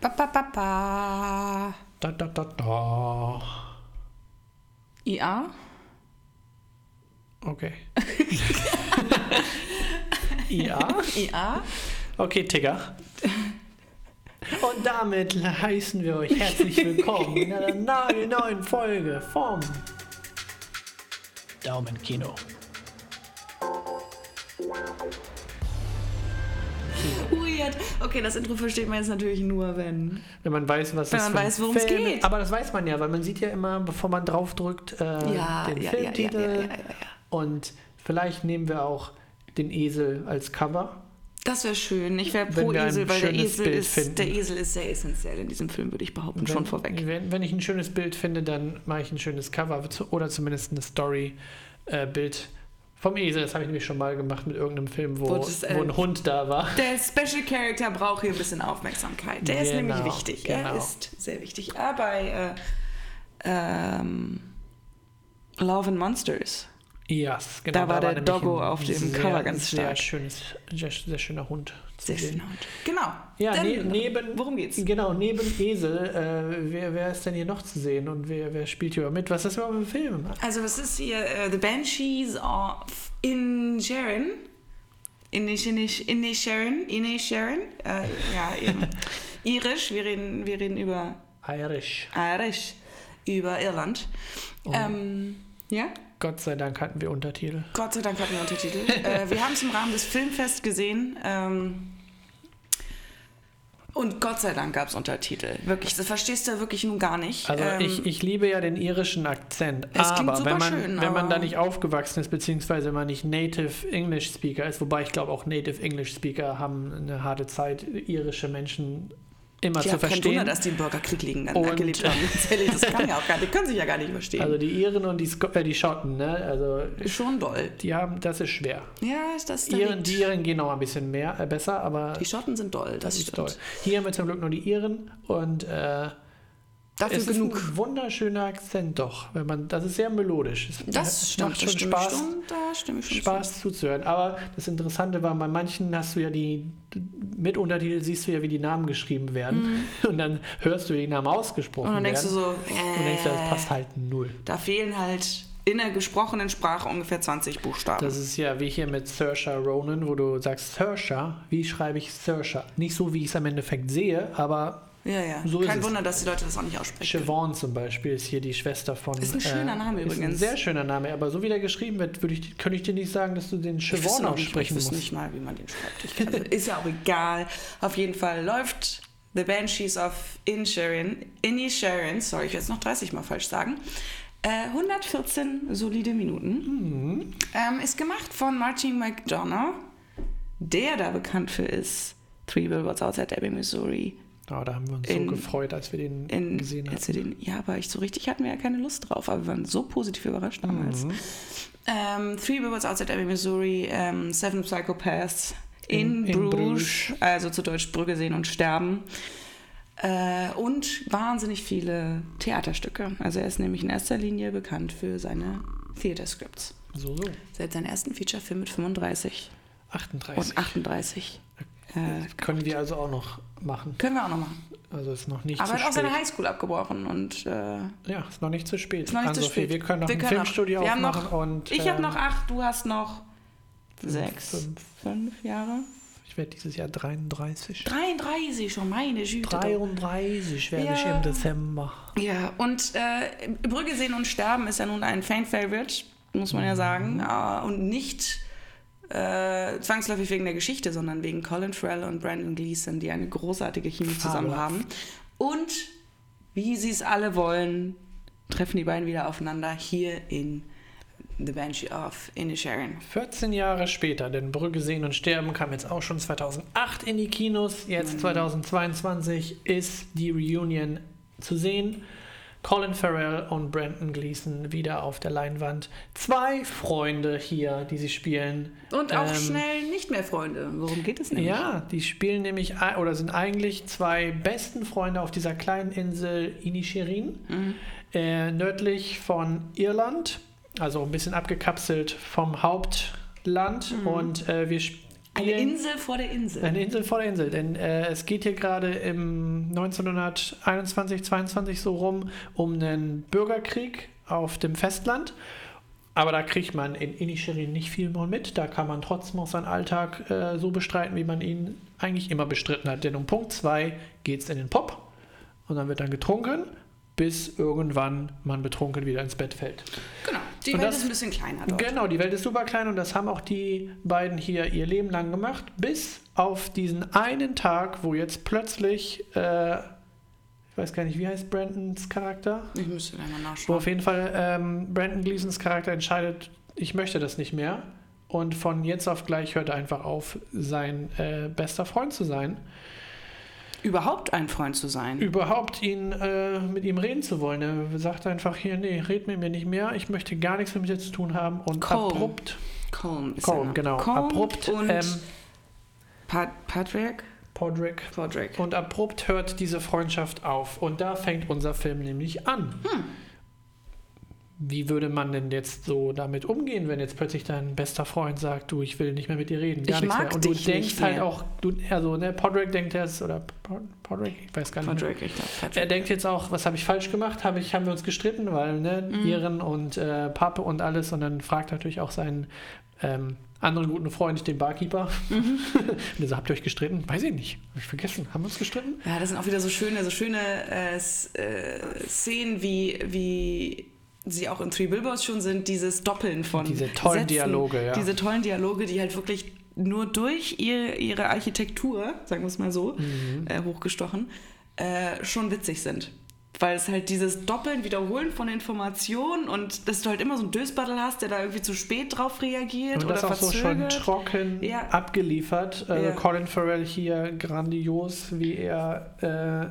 Ba, ba, ba, ba. Da, da, da, da. IA? Okay. ja. IA? Okay, Tigger. Und damit heißen wir euch herzlich willkommen in einer nagelneuen Folge vom Daumenkino. Weird. Okay, das Intro versteht man jetzt natürlich nur, wenn. Wenn man weiß, was Wenn das man weiß, worum es geht. Aber das weiß man ja, weil man sieht ja immer, bevor man draufdrückt, äh, Ja, den ja, Filmtitel. ja. Und vielleicht nehmen wir auch den Esel als Cover. Das wäre schön. Ich wäre Wenn pro Esel, weil der Esel, Bild ist, finden. der Esel ist sehr essentiell in diesem Film, würde ich behaupten, schon vorweg. Wenn, wenn ich ein schönes Bild finde, dann mache ich ein schönes Cover oder zumindest eine Story-Bild vom Esel. Das habe ich nämlich schon mal gemacht mit irgendeinem Film, wo, Wo das, äh, wo ein Hund da war. Der Special Character braucht hier ein bisschen Aufmerksamkeit. Der ist Genau, nämlich wichtig. genau. Er ist sehr wichtig. Aber bei äh, ähm, Love and Monsters. Yes, genau. Da war der nämlich Doggo auf dem sehr, Cover ganz sehr stark. Schönes, sehr, sehr schöner Hund. Hund. Genau. Ja, Dann, ne, neben, worum geht's? Genau, neben Esel, äh, wer, wer ist denn hier noch zu sehen und wer, wer spielt hier mit? Was ist das überhaupt für ein Film? Also es ist hier äh, The Banshees of Inisherin. Inish, Inisherin. Inisherin. Äh, ja, eben. Irisch. Wir reden, wir reden über Irish. Irisch. Über Irland. Oh. Ähm, ja? Gott sei Dank hatten wir Untertitel. Gott sei Dank hatten wir Untertitel. äh, wir haben es im Rahmen des Filmfests gesehen. Ähm, und Gott sei Dank gab es Untertitel. Wirklich, das verstehst du wirklich nun gar nicht. Also Ähm, ich, ich liebe ja den irischen Akzent, aber wenn man, schön, wenn man da aber- nicht aufgewachsen ist, beziehungsweise wenn man nicht Native English Speaker ist, wobei ich glaube auch Native English Speaker haben eine harte Zeit, irische Menschen immer ja, zu kein verstehen. Wunder, dass die im Bürgerkrieg liegen, dann Und- gelebt haben. Das kann ja auch gar nicht, die können sich ja gar nicht verstehen. Also die Iren und die, Sko äh, die Schotten, ne? Also Schon doll. die haben, das ist schwer. Ja, ist das da Iren, die Iren gehen noch ein bisschen mehr, äh, besser, aber Die Schotten sind doll, das, das ist stimmt. toll. Hier haben wir zum Glück nur die Iren und äh, Dafür es genug. ist ein wunderschöner Akzent doch, wenn man, das ist sehr melodisch. Es Das stimmt, macht das schon stimme Spaß. Schon, da stimme ich schon Spaß zuzuhören. Aber das Interessante war, bei manchen hast du ja die, mit Untertitel siehst du ja, wie die Namen geschrieben werden. Und dann hörst du, wie die Namen ausgesprochen zu. Mhm. Und dann denkst du werden. so, äh, und denkst, das passt halt null. da fehlen halt in der gesprochenen Sprache ungefähr 20 Buchstaben. Das ist ja wie hier mit Saoirse Ronan, wo du sagst, Saoirse, wie schreibe ich Saoirse? Nicht so, wie ich es am Endeffekt sehe, aber ja, ja. so Kein es. Wunder, dass die Leute das auch nicht aussprechen. Siobhan zum Beispiel ist hier die Schwester von... Ist ein schöner Name Ist ein übrigens. sehr schöner Name, aber so wie der geschrieben wird, würde ich, könnte ich dir nicht sagen, dass du den Siobhan noch nicht, ich aussprechen musst. nicht mal, wie man den schreibt. Ich kann, ist ja auch egal. Auf jeden Fall läuft The Banshees of Inisherin, Inisherin, sorry, ich werde es noch 30 Mal falsch sagen, äh, 114 solide Minuten. Mhm. Ähm, ist gemacht von Martin McDonough, der da bekannt für ist. Three Billboards Outside Ebbing, Missouri. Oh, da haben wir uns In- so gefreut, als wir den In, gesehen haben. als wir den, ja, aber ich so richtig hatten wir ja keine Lust drauf, aber wir waren so positiv überrascht damals. Mhm. Ähm, Three Billboards Outside Ebbing, Missouri, ähm, Seven Psychopaths in, In- Bruges, Bruges. also zu Deutsch Brügge sehen und sterben. Äh, und wahnsinnig viele Theaterstücke. Also er ist nämlich in erster Linie bekannt für seine Theaterscripts. So, so. Seit seinen ersten Featurefilm mit 35 38. und 38. Äh, Können wir also auch noch machen. können wir auch noch machen. Also ist noch nicht Aber er zu hat auch spät. seine Highschool abgebrochen und äh, ja, ist noch nicht zu spät. Ist noch nicht zu Ann-Sophie, spät. Wir können noch Wir ein können noch- Filmstudio haben aufmachen noch- und Ich habe ähm, noch acht, du hast noch sechs, fünf. fünf Jahre. Ich werde dieses Jahr 33. 33 schon, meine Güte. 33 werde ich Ja. im Dezember. Ja, und äh, Brügge sehen und sterben ist ja nun ein Fan-Favorite, muss man ja sagen. Äh, und nicht äh, zwangsläufig wegen der Geschichte, sondern wegen Colin Farrell und Brandon Gleeson, die eine großartige Chemie zusammen haben. Und wie sie es alle wollen, treffen die beiden wieder aufeinander hier in The Banshee of Inisherin. 14 Jahre später, denn Brügge sehen und sterben kam jetzt auch schon 2008 in die Kinos. Jetzt 2022 ist die Reunion zu sehen. Colin Farrell und Brandon Gleeson wieder auf der Leinwand. Zwei Freunde hier, die sie spielen. Und auch Ähm, schnell nicht mehr Freunde. Worum geht es nämlich? Ja, die spielen nämlich oder sind eigentlich zwei besten Freunde auf dieser kleinen Insel Inisherin, Mhm. äh, nördlich von Irland, also ein bisschen abgekapselt vom Hauptland. Und äh, wir sp- Eine Insel vor der Insel. Eine Insel vor der Insel, denn äh, es geht hier gerade im 1921, 22 so rum um einen Bürgerkrieg auf dem Festland. Aber da kriegt man in Inisherin nicht viel mehr mit. Da kann man trotzdem auch seinen Alltag äh, so bestreiten, wie man ihn eigentlich immer bestritten hat. Denn um Punkt 2 geht es in den Pop und dann wird dann getrunken, bis irgendwann man betrunken wieder ins Bett fällt. genau. Die Und Welt das- ist ein bisschen kleiner dort. Genau, die Welt ist super klein und das haben auch die beiden hier ihr Leben lang gemacht, bis auf diesen einen Tag, wo jetzt plötzlich, äh, ich weiß gar nicht, wie heißt Brandons Charakter? Ich müsste gleich mal Wo nachschauen. auf jeden Fall ähm, Brandon Gleasons Charakter entscheidet, ich möchte das nicht mehr. Und von jetzt auf gleich hört er einfach auf, sein äh, bester Freund zu sein. Überhaupt ein Freund zu sein. Überhaupt ihn äh, mit ihm reden zu wollen. Er sagt einfach hier, nee, red mit mir nicht mehr, ich möchte gar nichts mit dir zu tun haben. Und Colm. abrupt Colm ist Colm, genau. Colm abrupt. und ähm, Pat Patrick. Podrick. Podrick. Und abrupt hört diese Freundschaft auf. Und da fängt unser Film nämlich an. Hm. Wie würde man denn jetzt so damit umgehen, wenn jetzt plötzlich dein bester Freund sagt, du, ich will nicht mehr mit dir reden, gar Ich nichts mag mehr. Und du denkst halt mehr. auch, du, also ne, Podrick denkt jetzt, oder Pod, Podrick, ich weiß gar nicht. Podrick, ich glaube. Er Patrick. denkt jetzt auch, was habe ich falsch gemacht? Habe ich, haben wir uns gestritten, weil ne, Mhm. Iren und äh, Pape und alles. Und dann fragt natürlich auch seinen ähm, anderen guten Freund, den Barkeeper. Mhm. und er so, habt ihr euch gestritten? Weiß ich nicht. Hab ich vergessen. Haben wir uns gestritten? Ja, das sind auch wieder so schöne, so schöne äh, äh, Szenen, wie, wie sie auch in Three Billboards schon sind, dieses Doppeln von Diese tollen Sätzen, Dialoge, ja. Diese tollen Dialoge, die halt wirklich nur durch ihr, ihre Architektur, sagen wir es mal so, Mhm. äh, hochgestochen, äh, schon witzig sind. Weil es halt dieses Doppeln, Wiederholen von Informationen und dass du halt immer so einen Dösbattel hast, der da irgendwie zu spät drauf reagiert Und oder das auch so schon verzögert. trocken Ja. abgeliefert. Äh, Ja. Colin Farrell hier grandios, wie er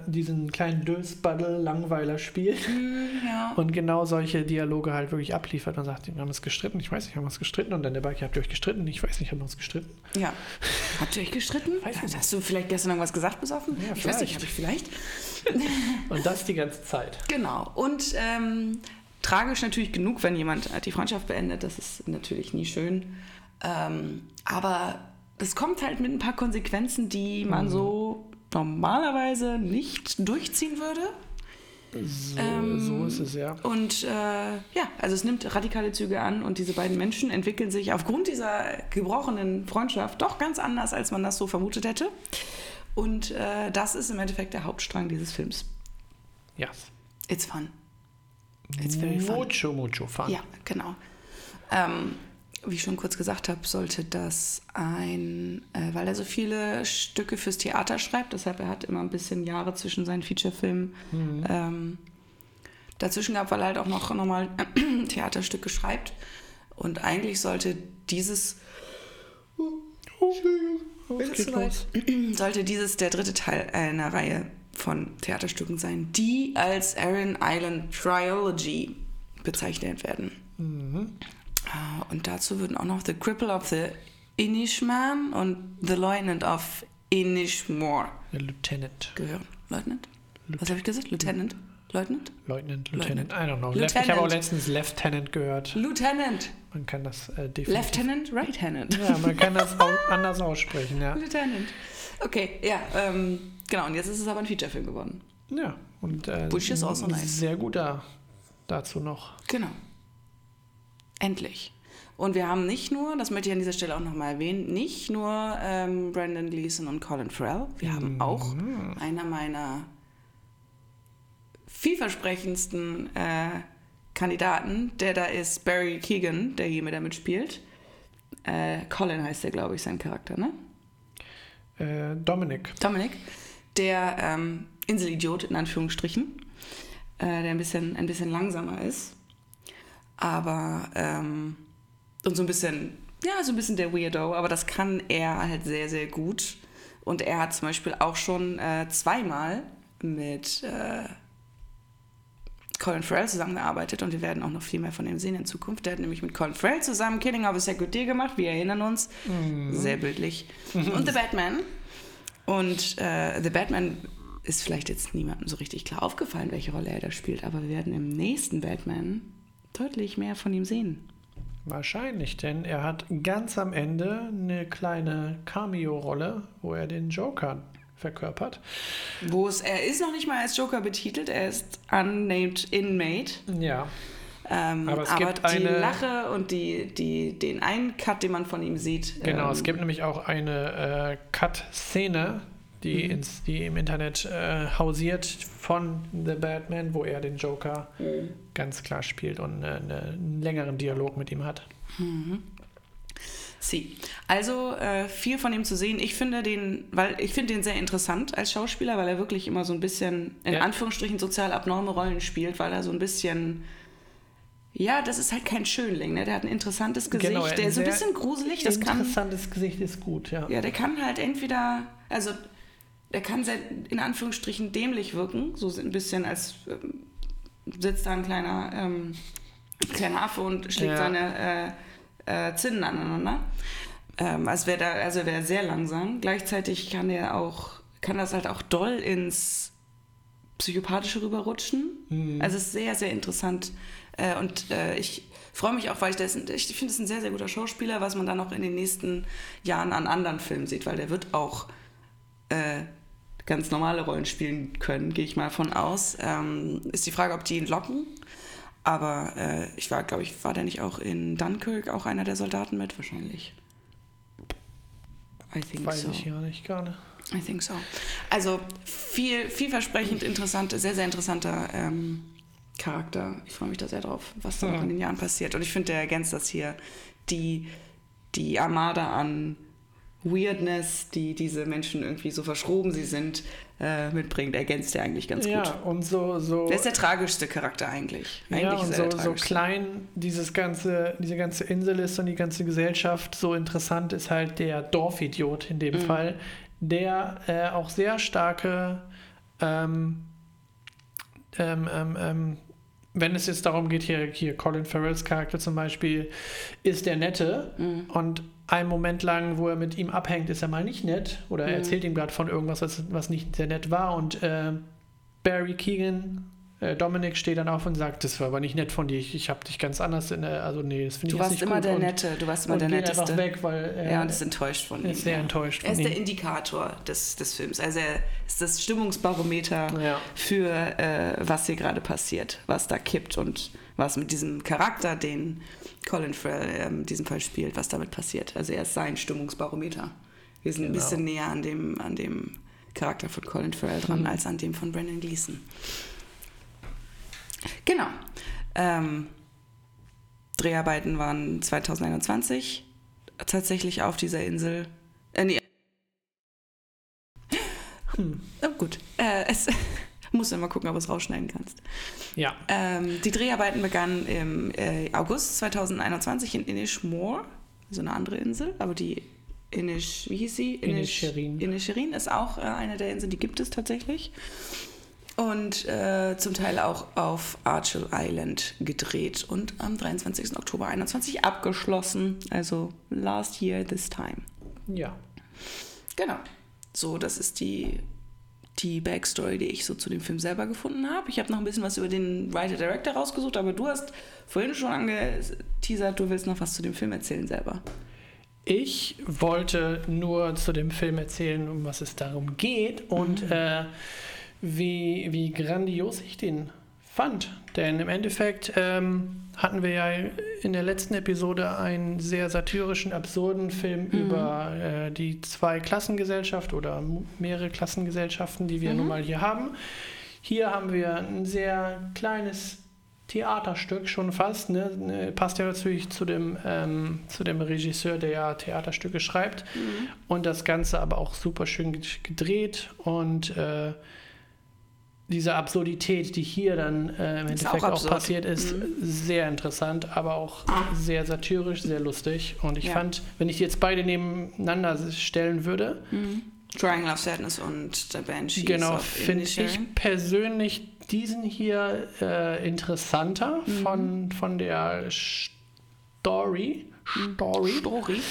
äh, diesen kleinen Dösbaddel Langweiler spielt. Hm, ja. Und genau solche Dialoge halt wirklich abliefert. Man sagt, wir haben uns gestritten, ich weiß nicht, haben wir uns gestritten. Und dann der Barkeeper, habt ihr euch gestritten? Ich weiß nicht, haben wir uns gestritten. Ja. Habt ihr euch gestritten? Weiß nicht. Hast du vielleicht gestern irgendwas gesagt besoffen? Ja, ich weiß nicht, habe ich vielleicht. Und das die ganze Zeit. Genau. Und ähm, tragisch natürlich genug, wenn jemand äh, die Freundschaft beendet. Das ist natürlich nie schön. Ähm, aber es kommt halt mit ein paar Konsequenzen, die man Mhm. so normalerweise nicht durchziehen würde. So, Ähm, so ist es ja. Und äh, ja, also es nimmt radikale Züge an und diese beiden Menschen entwickeln sich aufgrund dieser gebrochenen Freundschaft doch ganz anders, als man das so vermutet hätte. Und äh, das ist im Endeffekt der Hauptstrang dieses Films. Yes. It's fun. It's very fun. Mucho, mucho fun. Ja, genau. Ähm, wie ich schon kurz gesagt habe, sollte das ein, äh, weil er so viele Stücke fürs Theater schreibt, deshalb er hat immer ein bisschen Jahre zwischen seinen Featurefilmen ähm, dazwischen gehabt, weil er halt auch noch nochmal Theaterstücke schreibt. Und eigentlich sollte dieses zu weit. los. sollte dieses der dritte Teil einer Reihe von Theaterstücken sein, die als Aaron Island Trilogy bezeichnet werden. Ah, Und dazu würden auch noch The Cripple of the Inishman und The Lieutenant of Inishmore Lieutenant. gehören. Lieutenant? Was habe ich gesagt? Lieutenant? Lieutenant? Lieutenant, Lieutenant, I don't know. Lieutenant. Ich habe auch letztens Lieutenant gehört. Lieutenant! Man kann das äh, definitiv. Lieutenant? Right-handed. Ja, man kann das auch anders aussprechen, ja. Lieutenant. Okay, ja, ähm, genau. Und jetzt ist es aber ein Featurefilm geworden. Ja, und äh, Which is also ein nice. sehr guter dazu noch. Genau. Endlich. Und wir haben nicht nur, das möchte ich an dieser Stelle auch nochmal erwähnen, nicht nur ähm, Brandon Gleeson und Colin Farrell, wir haben auch einer meiner vielversprechendsten äh, Kandidaten, der da ist Barry Keegan, der hier mit damit spielt. Äh, Colin heißt der, glaube ich, sein Charakter, ne? Äh, Dominik. Dominik, der ähm, Inselidiot in Anführungsstrichen, äh, der ein bisschen, ein bisschen langsamer ist, aber ähm, und so ein bisschen, ja, so ein bisschen der Weirdo, aber das kann er halt sehr, sehr gut. Und er hat zum Beispiel auch schon äh, zweimal mit äh, Colin Farrell zusammengearbeitet und wir werden auch noch viel mehr von ihm sehen in Zukunft. Der hat nämlich mit Colin Farrell zusammen Killing of a Sacred Deer gemacht, wir erinnern uns. Sehr bildlich. Und The Batman. Und äh, The Batman ist vielleicht jetzt niemandem so richtig klar aufgefallen, welche Rolle er da spielt, aber wir werden im nächsten Batman deutlich mehr von ihm sehen. Wahrscheinlich, denn er hat ganz am Ende eine kleine Cameo-Rolle, wo er den Joker verkörpert. Wo es, er ist noch nicht mal als Joker betitelt, er ist unnamed inmate. Ja. Ähm, Aber es aber gibt die eine- Lache und die, die, den einen Cut, den man von ihm sieht. Genau, ähm, es gibt nämlich auch eine äh, Cut-Szene, die, Mhm. ins, die im Internet äh, hausiert von The Batman, wo er den Joker Mhm. ganz klar spielt und äh, eine, einen längeren Dialog mit ihm hat. Sie. Also äh, viel von ihm zu sehen. Ich finde den, weil ich finde den sehr interessant als Schauspieler, weil er wirklich immer so ein bisschen in Ja. Anführungsstrichen sozial abnorme Rollen spielt, weil er so ein bisschen ja, das ist halt kein Schönling, ne? Der hat ein interessantes Gesicht, Genau, ein der ist ein bisschen gruselig, das kann Interessantes Gesicht ist gut, ja. ja, der kann halt entweder also der kann sehr in Anführungsstrichen dämlich wirken, so ein bisschen als ähm, sitzt da ein kleiner ähm, kleiner Affe und schlägt Ja. seine äh, äh, Zinnen aneinander. Ähm, als wäre da, also wäre sehr langsam. Gleichzeitig kann er auch, kann das halt auch doll ins Psychopathische rüberrutschen. Mhm. Also es ist sehr, sehr interessant. Äh, und äh, ich freue mich auch, weil ich, das, ich finde es ein sehr, sehr guter Schauspieler, was man dann auch in den nächsten Jahren an anderen Filmen sieht, weil der wird auch äh, ganz normale Rollen spielen können, gehe ich mal von aus. Ähm, ist die Frage, ob die ihn locken. Aber äh, ich war, glaube ich, war der nicht auch in Dunkirk auch einer der Soldaten mit? Wahrscheinlich. I think Weiß so. ich ja nicht gerade. I think so. Also viel, vielversprechend interessante, sehr, sehr interessanter ähm, Charakter. Ich freue mich da sehr drauf, was da noch Ja. in den Jahren passiert. Und ich finde, der ergänzt das hier, die, die Armada an Weirdness, die diese Menschen irgendwie so verschroben sie sind, äh, mitbringt, ergänzt er eigentlich ganz ja, gut. und so, so Der ist der tragischste Charakter eigentlich. Eigentlich ja, und so, so klein dieses ganze, diese ganze Insel ist und die ganze Gesellschaft, so interessant ist halt der Dorfidiot in dem Mhm. Fall, der äh, auch sehr starke, ähm, ähm, ähm, ähm, wenn es jetzt darum geht, hier, hier Colin Farrells Charakter zum Beispiel, ist der Nette Mhm. und einen Moment lang, wo er mit ihm abhängt, ist er mal nicht nett oder er Mhm. erzählt ihm gerade von irgendwas, was, was nicht sehr nett war und äh, Barry Keegan, äh, Dominic steht dann auf und sagt, das war aber nicht nett von dir, ich, ich habe dich ganz anders in der, also nee, das finde Du ich jetzt warst nicht immer der und, Nette, du warst immer der Netteste. einfach weg, weil er Ja, und ist enttäuscht von ihm. ist sehr ja. enttäuscht Er von ist der ihm. Indikator des, des Films. Also er ist das Stimmungsbarometer Ja. für äh, was hier gerade passiert, was da kippt und was mit diesem Charakter, den Colin Farrell ähm, in diesem Fall spielt, was damit passiert. Also er ist sein Stimmungsbarometer. Wir sind ein Genau. bisschen näher an dem, an dem Charakter von Colin Farrell dran, Mhm. als an dem von Brendan Gleeson. Genau. Ähm, Dreharbeiten waren 2021 tatsächlich auf dieser Insel. Äh, nee. Hm. Oh, gut. Äh, es musst du mal gucken, ob du es rausschneiden kannst. ja, Ähm, die Dreharbeiten begannen im äh, August 2021 in Inishmore, so eine andere Insel, aber die Inish, wie hieß sie? Inisherin. Inisherin ist auch äh, eine der Inseln, die gibt es tatsächlich. Und äh, zum Teil auch auf Archel Island gedreht und am 23. Oktober 21 abgeschlossen. Also last year, this time. ja. Genau. So, das ist die, die Backstory, die ich so zu dem Film selber gefunden habe. Ich habe noch ein bisschen was über den Writer-Director rausgesucht, aber du hast vorhin schon angeteasert, du willst noch was zu dem Film erzählen selber. Ich wollte nur zu dem Film erzählen, um was es darum geht und Mhm. äh, wie, wie grandios ich den fand. Denn im Endeffekt ähm, hatten wir ja in der letzten Episode einen sehr satirischen, absurden Film Mhm. über äh, die zwei Klassengesellschaft oder mehrere Klassengesellschaften, die wir Mhm. nun mal hier haben. Hier haben wir ein sehr kleines Theaterstück schon fast. Ne? Ne, Passt ja natürlich zu dem, ähm, zu dem Regisseur, der ja Theaterstücke schreibt. Und das Ganze aber auch super schön ged- gedreht und äh, diese Absurdität, die hier dann äh, im Endeffekt auch auch, passiert ist, Mhm. sehr interessant, aber auch sehr satirisch, sehr lustig. Und ich Ja. fand, wenn ich jetzt beide nebeneinander stellen würde, Triangle of Sadness und The Banshees genau, finde ich persönlich diesen hier äh, interessanter Mhm. von, von der Story. Story. Story.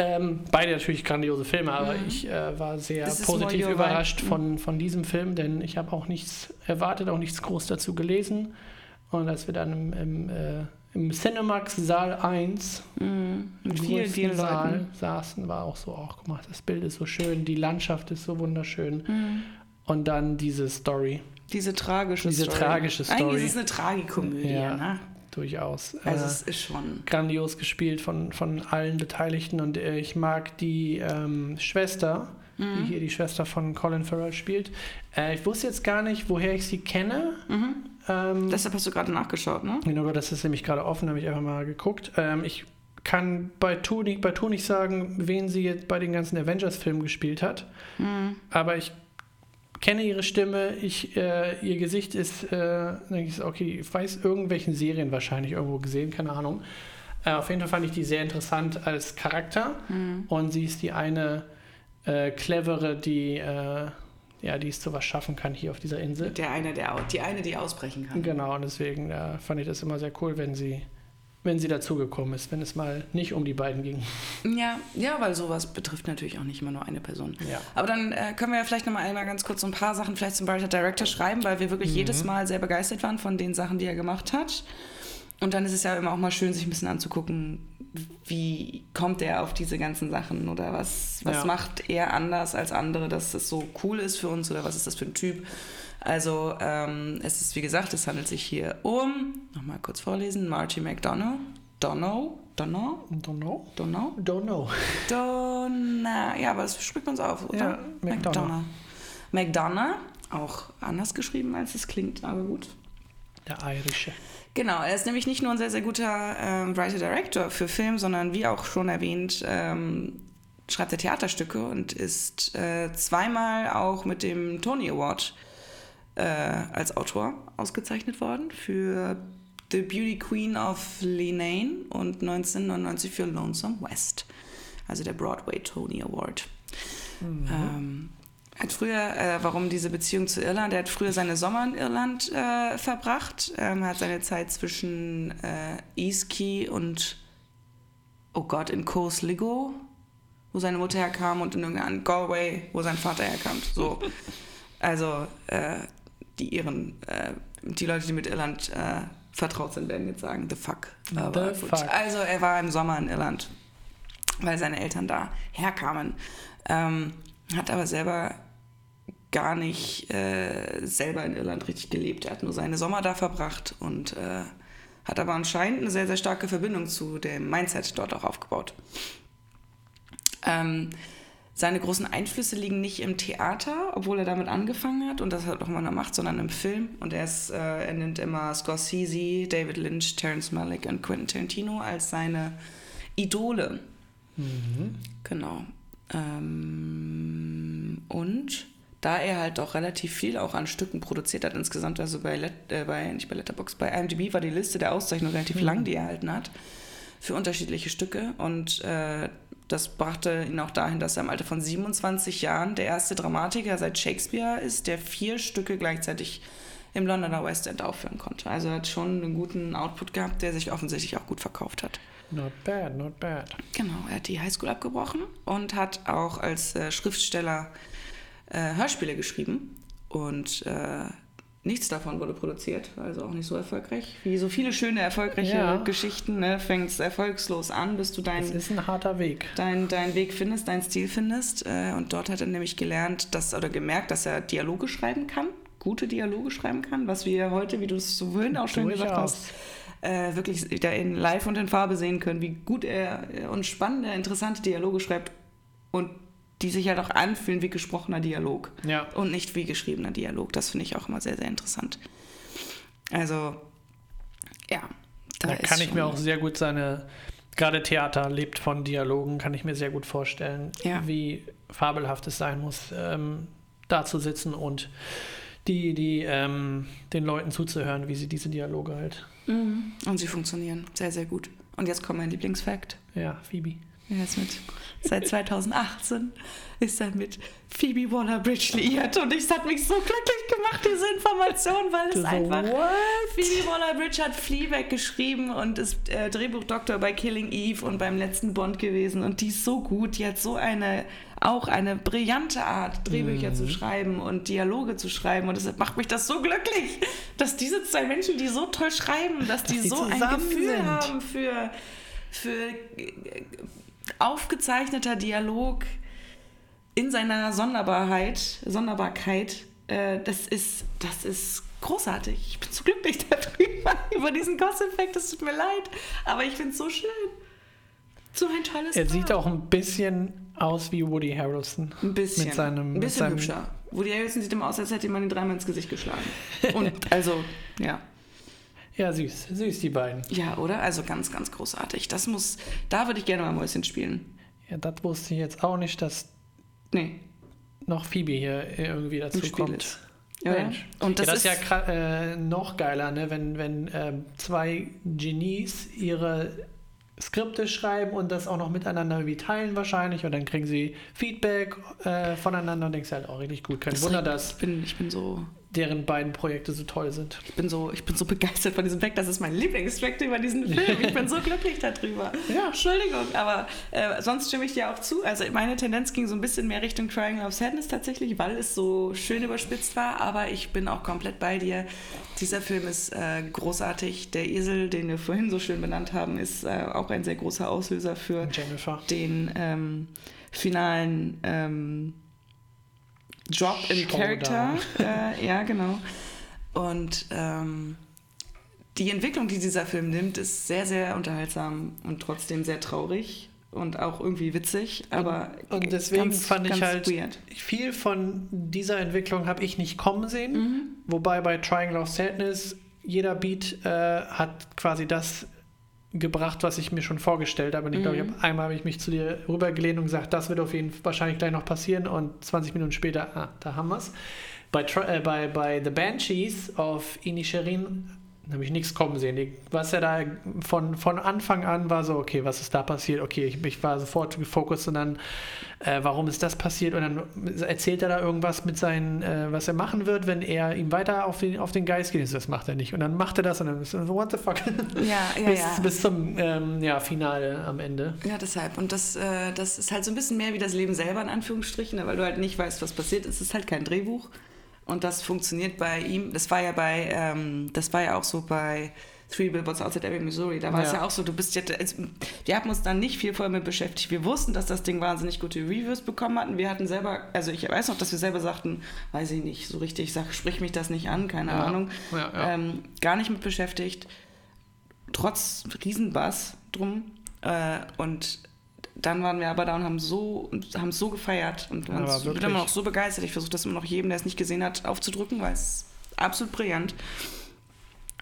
Ähm, beide natürlich grandiose Filme, aber Mhm. ich äh, war sehr This is positiv überrascht von, von diesem Film, denn ich habe auch nichts erwartet, auch nichts groß dazu gelesen. Und als wir dann im, im, äh, im Cinemax Saal 1 Mhm. Mit im vielen, vielen Saal Leuten. saßen, war auch so, auch guck mal, das Bild ist so schön, die Landschaft ist so wunderschön. Mhm. Und dann diese Story, Diese tragische Diese Story. tragische Story. Eigentlich ist es eine Tragikomödie, Ja. ne? Durchaus. Also äh, es ist schon. grandios gespielt von, von allen Beteiligten und äh, ich mag die ähm, Schwester, Mhm. die hier die Schwester von Colin Farrell spielt. Äh, ich wusste jetzt gar nicht, woher ich sie kenne. Mhm. Ähm, Deshalb hast du gerade nachgeschaut, ne? genau, das ist nämlich gerade offen, habe ich einfach mal geguckt. Ähm, ich kann bei nicht, bei sagen, wen sie jetzt bei den ganzen Avengers-Filmen gespielt hat, Mhm. aber ich kenne ihre Stimme, ich, äh, ihr Gesicht ist, äh, denke ich, okay, ich weiß irgendwelchen Serien wahrscheinlich irgendwo gesehen, keine Ahnung. Äh, auf jeden Fall fand ich die sehr interessant als Charakter Mhm. und sie ist die eine äh, clevere, die, äh, ja, die es zu was schaffen kann hier auf dieser Insel. Der eine, der die eine, die ausbrechen kann. Genau, und deswegen äh, fand ich das immer sehr cool, wenn sie, wenn sie dazugekommen ist, wenn es mal nicht um die beiden ging. Ja, ja, weil sowas betrifft natürlich auch nicht immer nur eine Person. Ja. Aber dann äh, können wir ja vielleicht nochmal einmal ganz kurz so ein paar Sachen vielleicht zum Writer Director schreiben, weil wir wirklich jedes Mal sehr begeistert waren von den Sachen, die er gemacht hat. Und dann ist es ja immer auch mal schön, sich ein bisschen anzugucken, wie kommt er auf diese ganzen Sachen oder was, was Ja. macht er anders als andere, dass das so cool ist für uns oder was ist das für ein Typ. Also ähm, es ist, wie gesagt, es handelt sich hier um, nochmal kurz vorlesen, Marty McDonough, Dono, Dono, Don't know. Dono, Don't know. Donna, ja, aber das spricht man so auf, oder? Ja, McDonough. McDonough, auch anders geschrieben, als es klingt, aber gut. Der Irische. Genau, er ist nämlich nicht nur ein sehr, sehr guter ähm, Writer-Director für Film, sondern wie auch schon erwähnt, ähm, schreibt er Theaterstücke und ist äh, zweimal auch mit dem Tony Award äh, als Autor ausgezeichnet worden für The Beauty Queen of Leenane und 1999 für Lonesome West, also der Broadway Tony Award. Ähm, hat früher, äh, warum diese Beziehung zu Irland? Er hat früher seine Sommer in Irland äh, verbracht. Ähm, hat seine Zeit zwischen äh, East Key und, oh Gott, in Coast Sligo, wo seine Mutter herkam, und in irgendeinem Galway, wo sein Vater herkam. So. Also, äh, die Iren, äh, die Leute, die mit Irland äh, vertraut sind, werden jetzt sagen, the fuck. Aber The gut. fuck. Also, er war im Sommer in Irland, weil seine Eltern da herkamen. Ähm, hat aber selber gar nicht äh, selber in Irland richtig gelebt. Er hat nur seine Sommer da verbracht und äh, hat aber anscheinend eine sehr, sehr starke Verbindung zu dem Mindset dort auch aufgebaut. Ähm, seine großen Einflüsse liegen nicht im Theater, obwohl er damit angefangen hat und das hat auch mal macht, sondern im Film. Und er, ist, äh, er nennt immer Scorsese, David Lynch, Terrence Malick und Quentin Tarantino als seine Idole. Genau. Ähm, und da er halt auch relativ viel auch an Stücken produziert hat insgesamt, also bei, Let äh, bei nicht bei Letterboxd, bei IMDb war die Liste der Auszeichnungen relativ lang, die er erhalten hat, für unterschiedliche Stücke. Und äh, das brachte ihn auch dahin, dass er im Alter von 27 Jahren der erste Dramatiker seit Shakespeare ist, der vier Stücke gleichzeitig im Londoner West End aufführen konnte. Also er hat schon einen guten Output gehabt, der sich offensichtlich auch gut verkauft hat. Not bad, not bad. Genau, er hat die Highschool abgebrochen und hat auch als äh, Schriftsteller äh, Hörspiele geschrieben. Und äh, nichts davon wurde produziert, also auch nicht so erfolgreich. Wie so viele schöne, erfolgreiche Ja. Geschichten, ne, fängt es erfolgslos an, bis du deinen ist ein harter Weg. dein, deinen Weg findest, deinen Stil findest. Äh, und dort hat er nämlich gelernt, dass, oder gemerkt, dass er Dialoge schreiben kann, gute Dialoge schreiben kann, was wir heute, wie du es so vorhin auch schon gesagt Durchaus. hast, äh, wirklich da in live und in Farbe sehen können, wie gut er äh, und spannende, interessante Dialoge schreibt und die sich halt auch anfühlen wie gesprochener Dialog Ja. und nicht wie geschriebener Dialog. Das finde ich auch immer sehr, sehr interessant. Also, ja. Da ist kann ich mir auch sehr gut seine, gerade Theater lebt von Dialogen, kann ich mir sehr gut vorstellen, Ja. wie fabelhaft es sein muss, ähm, da zu sitzen und die, die, ähm, den Leuten zuzuhören, wie sie diese Dialoge halt. Mhm. Und sie funktionieren sehr, sehr gut. Und jetzt kommt mein Lieblingsfakt. Ja, Phoebe. Er ist mit, seit 2018 ist er mit Phoebe Waller-Bridge liiert und es hat mich so glücklich gemacht, diese Information, weil es einfach... what? Phoebe Waller-Bridge hat Fleabag geschrieben und ist äh, Drehbuchdoktor bei Killing Eve und beim letzten Bond gewesen und die ist so gut, die hat so eine, auch eine brillante Art, Drehbücher Mhm. zu schreiben und Dialoge zu schreiben und deshalb macht mich das so glücklich, dass diese zwei Menschen, die so toll schreiben, dass die Dass die so ein Gefühl sind. haben für, für äh, aufgezeichneter Dialog in seiner Sonderbarkeit, Sonderbarkeit, äh, das ist, das ist großartig. Ich bin so glücklich darüber, über diesen Gossip-Fact. Es tut mir leid, aber ich finde es so schön. So ein tolles Er Paar. sieht auch ein bisschen aus wie Woody Harrelson. ein bisschen, mit seinem- ein bisschen hübscher. Woody Harrelson sieht immer aus, als hätte man ihn dreimal ins Gesicht geschlagen. Und also, ja. Ja, süß. Süß, die beiden. Ja, oder? Also ganz, ganz großartig. Das muss, da würde ich gerne mal Mäuschen spielen. Ja, das wusste ich jetzt auch nicht, dass Nee, noch Phoebe hier irgendwie dazu kommt. ist. Ja, Mensch. Und das, ja, das ist, ist ja äh, noch geiler, ne? wenn, wenn ähm, zwei Genies ihre Skripte schreiben und das auch noch miteinander irgendwie teilen wahrscheinlich und dann kriegen sie Feedback äh, voneinander und denkst halt auch richtig gut. Kein das Wunder, dass ich bin, ich bin so deren beiden Projekte so toll sind. Ich bin so, ich bin so begeistert von diesem Track. Das ist mein Lieblingstrack über diesen Film. Ich bin so glücklich darüber. Ja. Entschuldigung, aber äh, sonst stimme ich dir auch zu. Also meine Tendenz ging so ein bisschen mehr Richtung Triangle of Sadness tatsächlich, weil es so schön überspitzt war. Aber ich bin auch komplett bei dir. Dieser Film ist äh, großartig. Der Esel, den wir vorhin so schön benannt haben, ist äh, auch ein sehr großer Auslöser für Jennifer. den ähm, finalen ähm, Drop im Showdown. Character. Äh, ja, genau. Und ähm, die Entwicklung, die dieser Film nimmt, ist sehr, sehr unterhaltsam und trotzdem sehr traurig und auch irgendwie witzig, aber Und deswegen ganz, fand ich halt, weird. viel von dieser Entwicklung habe ich nicht kommen sehen. Mhm. Wobei bei Triangle of Sadness jeder Beat äh, hat quasi das gebracht, was ich mir schon vorgestellt habe. Und ich glaube, Mhm. habe einmal habe ich mich zu dir rübergelehnt und gesagt, das wird auf jeden Fall wahrscheinlich gleich noch passieren. Und 20 Minuten später, ah, da haben wir es. Bei, äh, bei, bei The Banshees auf Inisherin habe ich nichts kommen sehen. Was er da von, von Anfang an war so, okay, was ist da passiert? Okay, ich, ich war sofort gefokust und dann, äh, warum ist das passiert? Und dann erzählt er da irgendwas mit seinen, äh, was er machen wird, wenn er ihm weiter auf den, auf den Geist geht. Das macht er nicht. Und dann macht er das und dann ist so, what the fuck? Ja, ja, bis, ja. bis zum ähm, ja, Finale am Ende. Ja, deshalb. Und das, äh, das ist halt so ein bisschen mehr wie das Leben selber, in Anführungsstrichen, ne, weil du halt nicht weißt, was passiert. Es ist halt kein Drehbuch. Und das funktioniert bei ihm. Das war ja bei, ähm, das war ja auch so bei Three Billboards Outside Ebbing, Missouri. Da war es Ja. ja auch so, du bist jetzt, also, wir haben uns dann nicht viel vorher mit beschäftigt. Wir wussten, dass das Ding wahnsinnig gute Reviews bekommen hat. Wir hatten selber, also ich weiß noch, dass wir selber sagten, weiß ich nicht, so richtig, sag, sprich mich das nicht an, keine Ja. Ahnung. Ja, ja. Ähm, gar nicht mit beschäftigt. Trotz Riesenbass drum. Äh, und dann waren wir aber da und haben so haben es so gefeiert und waren so- wirklich. immer noch so begeistert. Ich versuche das immer noch jedem, der es nicht gesehen hat, aufzudrücken, weil es absolut brillant.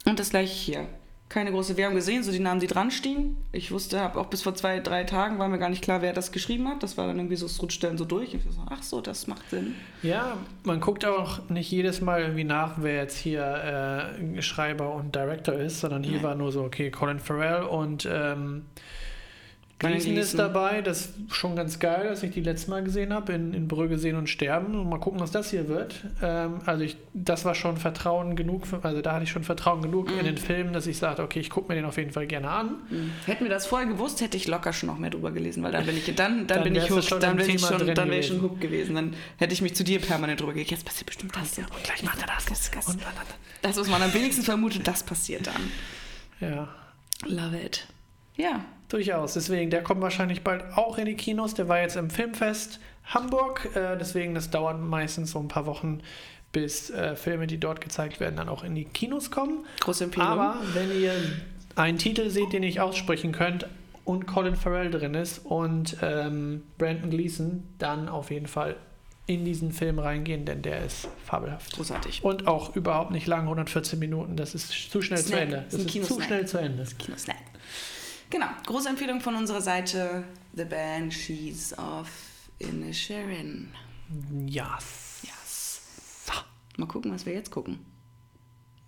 Und das gleiche hier. Keine große, haben gesehen, so die Namen, die dran stehen. Ich wusste, habe auch bis vor zwei, drei Tagen war mir gar nicht klar, wer das geschrieben hat. Das war dann irgendwie so, es rutscht dann so durch. Und ich so, ach so, das macht Sinn. Ja, man guckt auch nicht jedes Mal irgendwie nach, wer jetzt hier äh, Schreiber und Director ist, sondern hier Nein. war nur so, okay, Colin Farrell und ähm, Gleason ist dabei. Das ist schon ganz geil, dass ich die letzte Mal gesehen habe in, in Brügge sehen und sterben. Und mal gucken, was das hier wird. Ähm, also ich, das war schon Vertrauen genug, für, also da hatte ich schon Vertrauen genug Mhm. in den Film, dass ich sagte, okay, ich gucke mir den auf jeden Fall gerne an. Hätten wir das vorher gewusst, hätte ich locker schon noch mehr drüber gelesen, weil dann bin ich dann, dann, Dann bin ich hooked, dann wäre ich schon, dann wäre ich schon gewesen. hooked gewesen. Dann hätte ich mich zu dir permanent drüber gekriegt. Jetzt passiert bestimmt das. Und gleich macht er das. Das, das, Und, das, was man am wenigsten vermutet, das passiert dann. ja. Love it. Ja, Durchaus. Deswegen, der kommt wahrscheinlich bald auch in die Kinos. Der war jetzt im Filmfest Hamburg. Äh, deswegen, das dauert meistens so ein paar Wochen, bis äh, Filme, die dort gezeigt werden, dann auch in die Kinos kommen. große Empfehlung. Aber wenn ihr einen Titel seht, den ich aussprechen könnt und Colin Farrell drin ist und ähm, Brandon Gleason, dann auf jeden Fall in diesen Film reingehen, denn der ist fabelhaft. Großartig. Und auch überhaupt nicht lang, 114 Minuten. Das ist zu schnell zu Snack. Ende. Ist Das ein ist zu schnell zu Ende. Kinosnack. Genau, große Empfehlung von unserer Seite: The Banshees of Inisherin. Yes. Yes. Mal gucken, was wir jetzt gucken.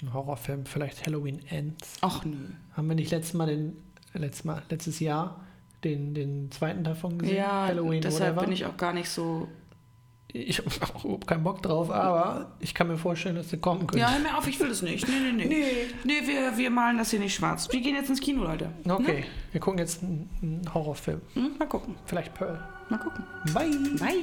Ein Horrorfilm, vielleicht Halloween Ends. Ach nö. Haben wir nicht letztes Mal den, letztes Mal, letztes Jahr den, den zweiten davon gesehen. Ja, Halloween, deshalb whatever. bin ich auch gar nicht so. Ich habe auch überhaupt keinen Bock drauf, aber ich kann mir vorstellen, dass der kommen könnte. Ja, hör mir auf, ich will das nicht. Nee, nee, nee. Nee. Nee, wir, wir malen das hier nicht schwarz. Wir gehen jetzt ins Kino, Leute. Okay, wir gucken jetzt einen einen Horrorfilm. Hm? Mal gucken. Vielleicht Pearl. Mal gucken. Bye. Bye.